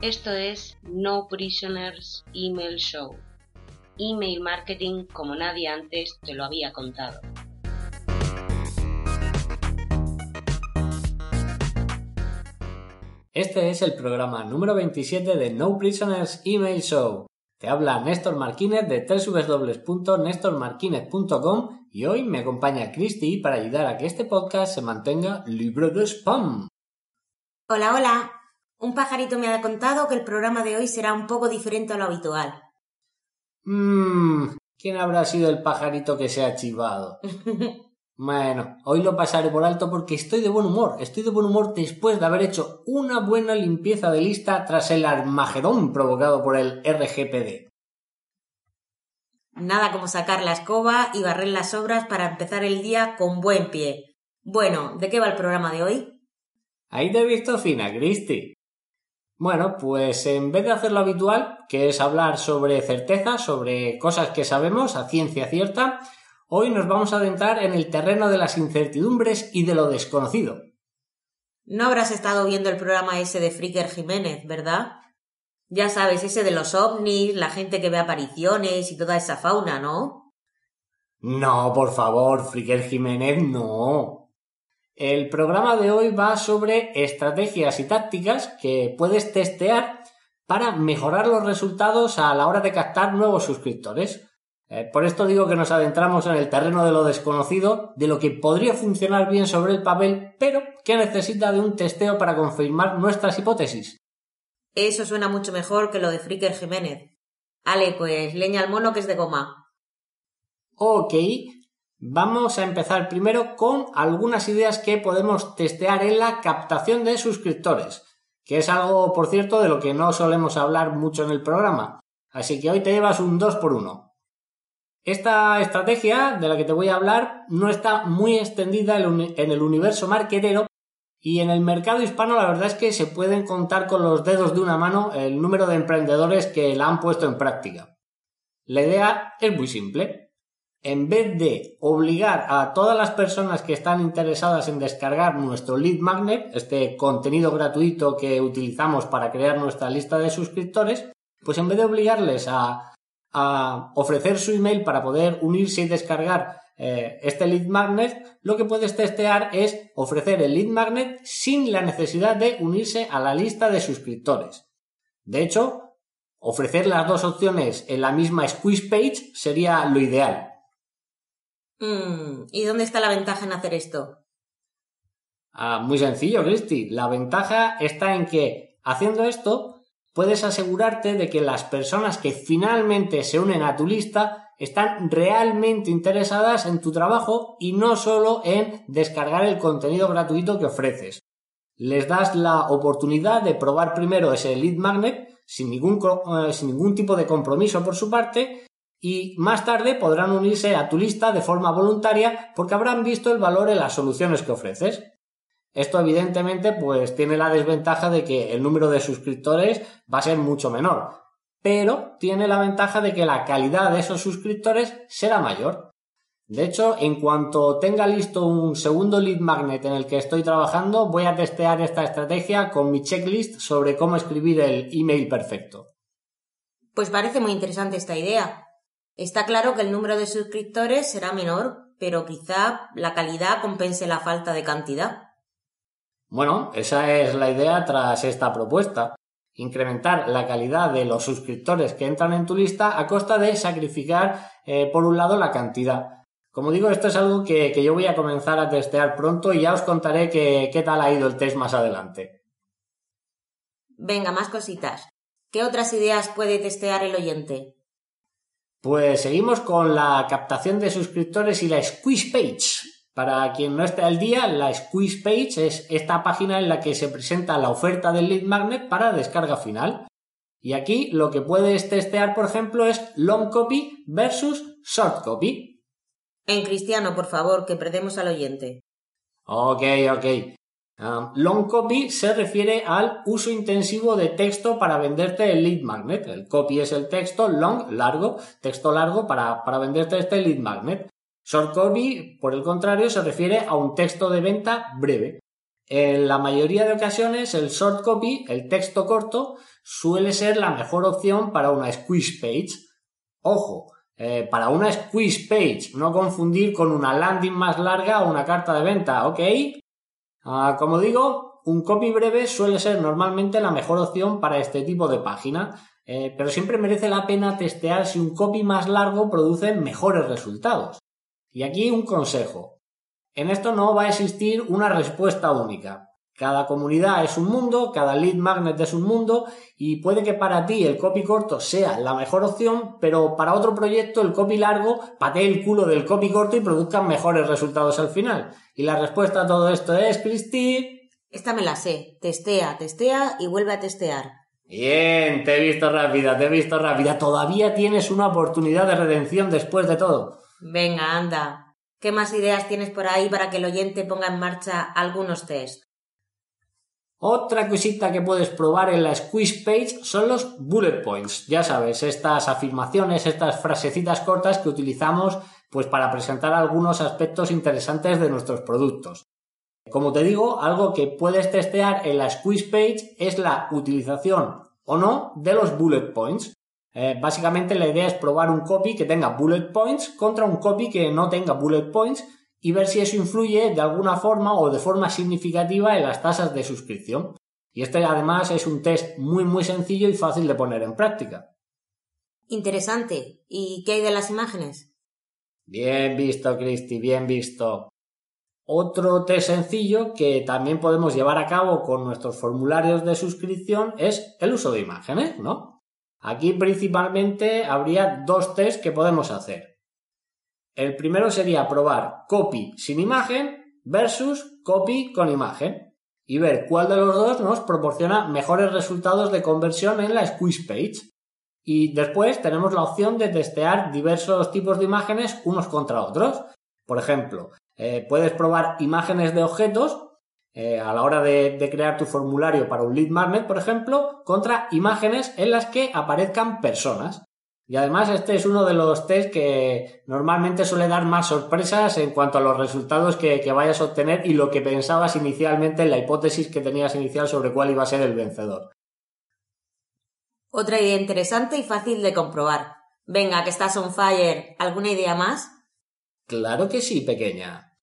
Esto es No Prisoners Email Show. Email marketing como nadie antes te lo había contado. Este es el programa número 27 de No Prisoners Email Show. Te habla Néstor Marquínez de www.nestormarquinez.com y hoy me acompaña Christy para ayudar a que este podcast se mantenga libre de spam. Hola, hola. Un pajarito me ha contado que el programa de hoy será un poco diferente a lo habitual. Mmm, ¿quién habrá sido el pajarito que se ha chivado? bueno, hoy lo pasaré por alto porque estoy de buen humor. Estoy de buen humor después de haber hecho una buena limpieza de lista tras el armagedón provocado por el RGPD. Nada como sacar la escoba y barrer las obras para empezar el día con buen pie. Bueno, ¿de qué va el programa de hoy? Ahí te he visto fina, Cristi. Bueno, pues en vez de hacer lo habitual, que es hablar sobre certeza, sobre cosas que sabemos a ciencia cierta, hoy nos vamos a adentrar en el terreno de las incertidumbres y de lo desconocido. No habrás estado viendo el programa ese de Fricker Jiménez, ¿verdad? Ya sabes, ese de los ovnis, la gente que ve apariciones y toda esa fauna, ¿no? No, por favor, Fricker Jiménez, no. El programa de hoy va sobre estrategias y tácticas que puedes testear para mejorar los resultados a la hora de captar nuevos suscriptores. Eh, por esto digo que nos adentramos en el terreno de lo desconocido, de lo que podría funcionar bien sobre el papel, pero que necesita de un testeo para confirmar nuestras hipótesis. Eso suena mucho mejor que lo de Fricker Jiménez. Ale, pues leña al mono que es de goma. Ok, Vamos a empezar primero con algunas ideas que podemos testear en la captación de suscriptores, que es algo, por cierto, de lo que no solemos hablar mucho en el programa. Así que hoy te llevas un 2 por 1 Esta estrategia de la que te voy a hablar no está muy extendida en el universo marketero y en el mercado hispano la verdad es que se pueden contar con los dedos de una mano el número de emprendedores que la han puesto en práctica. La idea es muy simple en vez de obligar a todas las personas que están interesadas en descargar nuestro lead magnet, este contenido gratuito que utilizamos para crear nuestra lista de suscriptores, pues en vez de obligarles a, ofrecer su email para poder unirse y descargar eh, este lead magnet, lo que puedes testear es ofrecer el lead magnet sin la necesidad de unirse a la lista de suscriptores. De hecho, ofrecer las dos opciones en la misma squeeze page sería lo ideal. Mm, ¿Y dónde está la ventaja en hacer esto? Ah, muy sencillo, Cristi. La ventaja está en que haciendo esto puedes asegurarte de que las personas que finalmente se unen a tu lista están realmente interesadas en tu trabajo y no solo en descargar el contenido gratuito que ofreces. Les das la oportunidad de probar primero ese lead magnet sin ningún, eh, sin ningún tipo de compromiso por su parte y más tarde podrán unirse a tu lista de forma voluntaria porque habrán visto el valor en las soluciones que ofreces. Esto evidentemente pues tiene la desventaja de que el número de suscriptores va a ser mucho menor, pero tiene la ventaja de que la calidad de esos suscriptores será mayor. De hecho, en cuanto tenga listo un segundo lead magnet en el que estoy trabajando, voy a testear esta estrategia con mi checklist sobre cómo escribir el email perfecto. Pues parece muy interesante esta idea. Está claro que el número de suscriptores será menor, pero quizá la calidad compense la falta de cantidad. Bueno, esa es la idea tras esta propuesta. Incrementar la calidad de los suscriptores que entran en tu lista a costa de sacrificar, eh, por un lado, la cantidad. Como digo, esto es algo que, yo voy a comenzar a testear pronto y ya os contaré qué tal ha ido el test más adelante. Venga, más cositas. ¿Qué otras ideas puede testear el oyente? Pues seguimos con la captación de suscriptores y la squeeze page. Para quien no esté al día, la squeeze page es esta página en la que se presenta la oferta del lead magnet para descarga final. Y aquí lo que puedes testear, por ejemplo, es long copy versus short copy. En cristiano, por favor, que perdemos al oyente. Ok, ok. Long copy se refiere al uso intensivo de texto para venderte el lead magnet. El copy es el texto, long, largo, texto largo para, para venderte este lead magnet. Short copy, por el contrario, se refiere a un texto de venta breve. En la mayoría de ocasiones el short copy, el texto corto, suele ser la mejor opción para una squeeze page. Ojo, eh, para una squeeze page, no confundir con una landing más larga o una carta de venta, ¿ok? Ah, como digo, un copy breve suele ser normalmente la mejor opción para este tipo de página, eh, pero siempre merece la pena testear si un copy más largo produce mejores resultados. Y aquí un consejo. En esto no va a existir una respuesta única. Cada comunidad es un mundo, cada lead magnet es un mundo y puede que para ti el copy corto sea la mejor opción, pero para otro proyecto el copy largo patee el culo del copy corto y produzca mejores resultados al final. Y la respuesta a todo esto es, Cristi. Esta me la sé. Testea, testea y vuelve a testear. Bien, te he visto rápida, te he visto rápida. Todavía tienes una oportunidad de redención después de todo. Venga, anda. ¿Qué más ideas tienes por ahí para que el oyente ponga en marcha algunos test? Otra cosita que puedes probar en la squeeze page son los bullet points. Ya sabes, estas afirmaciones, estas frasecitas cortas que utilizamos pues para presentar algunos aspectos interesantes de nuestros productos. Como te digo, algo que puedes testear en la squeeze page es la utilización o no de los bullet points. Eh, básicamente la idea es probar un copy que tenga bullet points contra un copy que no tenga bullet points y ver si eso influye de alguna forma o de forma significativa en las tasas de suscripción. Y este además es un test muy muy sencillo y fácil de poner en práctica. Interesante. ¿Y qué hay de las imágenes? Bien visto, Cristi, bien visto. Otro test sencillo que también podemos llevar a cabo con nuestros formularios de suscripción es el uso de imágenes, ¿no? Aquí principalmente habría dos tests que podemos hacer. El primero sería probar copy sin imagen versus copy con imagen y ver cuál de los dos nos proporciona mejores resultados de conversión en la squeeze page. Y después tenemos la opción de testear diversos tipos de imágenes unos contra otros. Por ejemplo, eh, puedes probar imágenes de objetos eh, a la hora de, de, crear tu formulario para un lead magnet, por ejemplo, contra imágenes en las que aparezcan personas. Y además este es uno de los test que normalmente suele dar más sorpresas en cuanto a los resultados que, vayas a obtener y lo que pensabas inicialmente en la hipótesis que tenías inicial sobre cuál iba a ser el vencedor. Otra idea interesante y fácil de comprobar. Venga, que estás on fire. ¿Alguna idea más? Claro que sí, pequeña.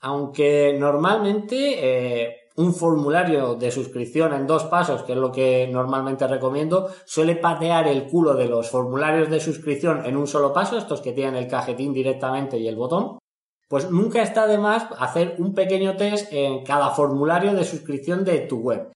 Aunque normalmente eh, un formulario de suscripción en dos pasos, que es lo que normalmente recomiendo, suele patear el culo de los formularios de suscripción en un solo paso, estos que tienen el cajetín directamente y el botón, pues nunca está de más hacer un pequeño test en cada formulario de suscripción de tu web.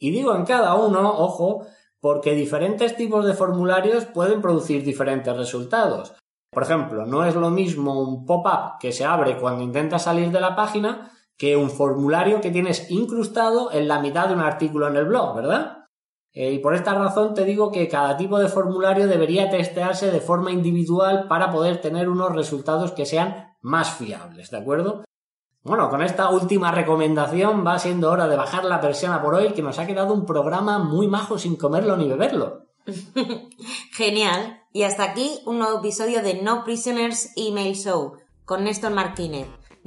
Y digo en cada uno, ojo, porque diferentes tipos de formularios pueden producir diferentes resultados. Por ejemplo, no es lo mismo un pop-up que se abre cuando intenta salir de la página que un formulario que tienes incrustado en la mitad de un artículo en el blog, ¿verdad? Eh, y por esta razón te digo que cada tipo de formulario debería testearse de forma individual para poder tener unos resultados que sean más fiables, ¿de acuerdo? Bueno, con esta última recomendación va siendo hora de bajar la persiana por hoy, que nos ha quedado un programa muy majo sin comerlo ni beberlo. Genial. Y hasta aquí un nuevo episodio de No Prisoners Email Show con Néstor Martínez.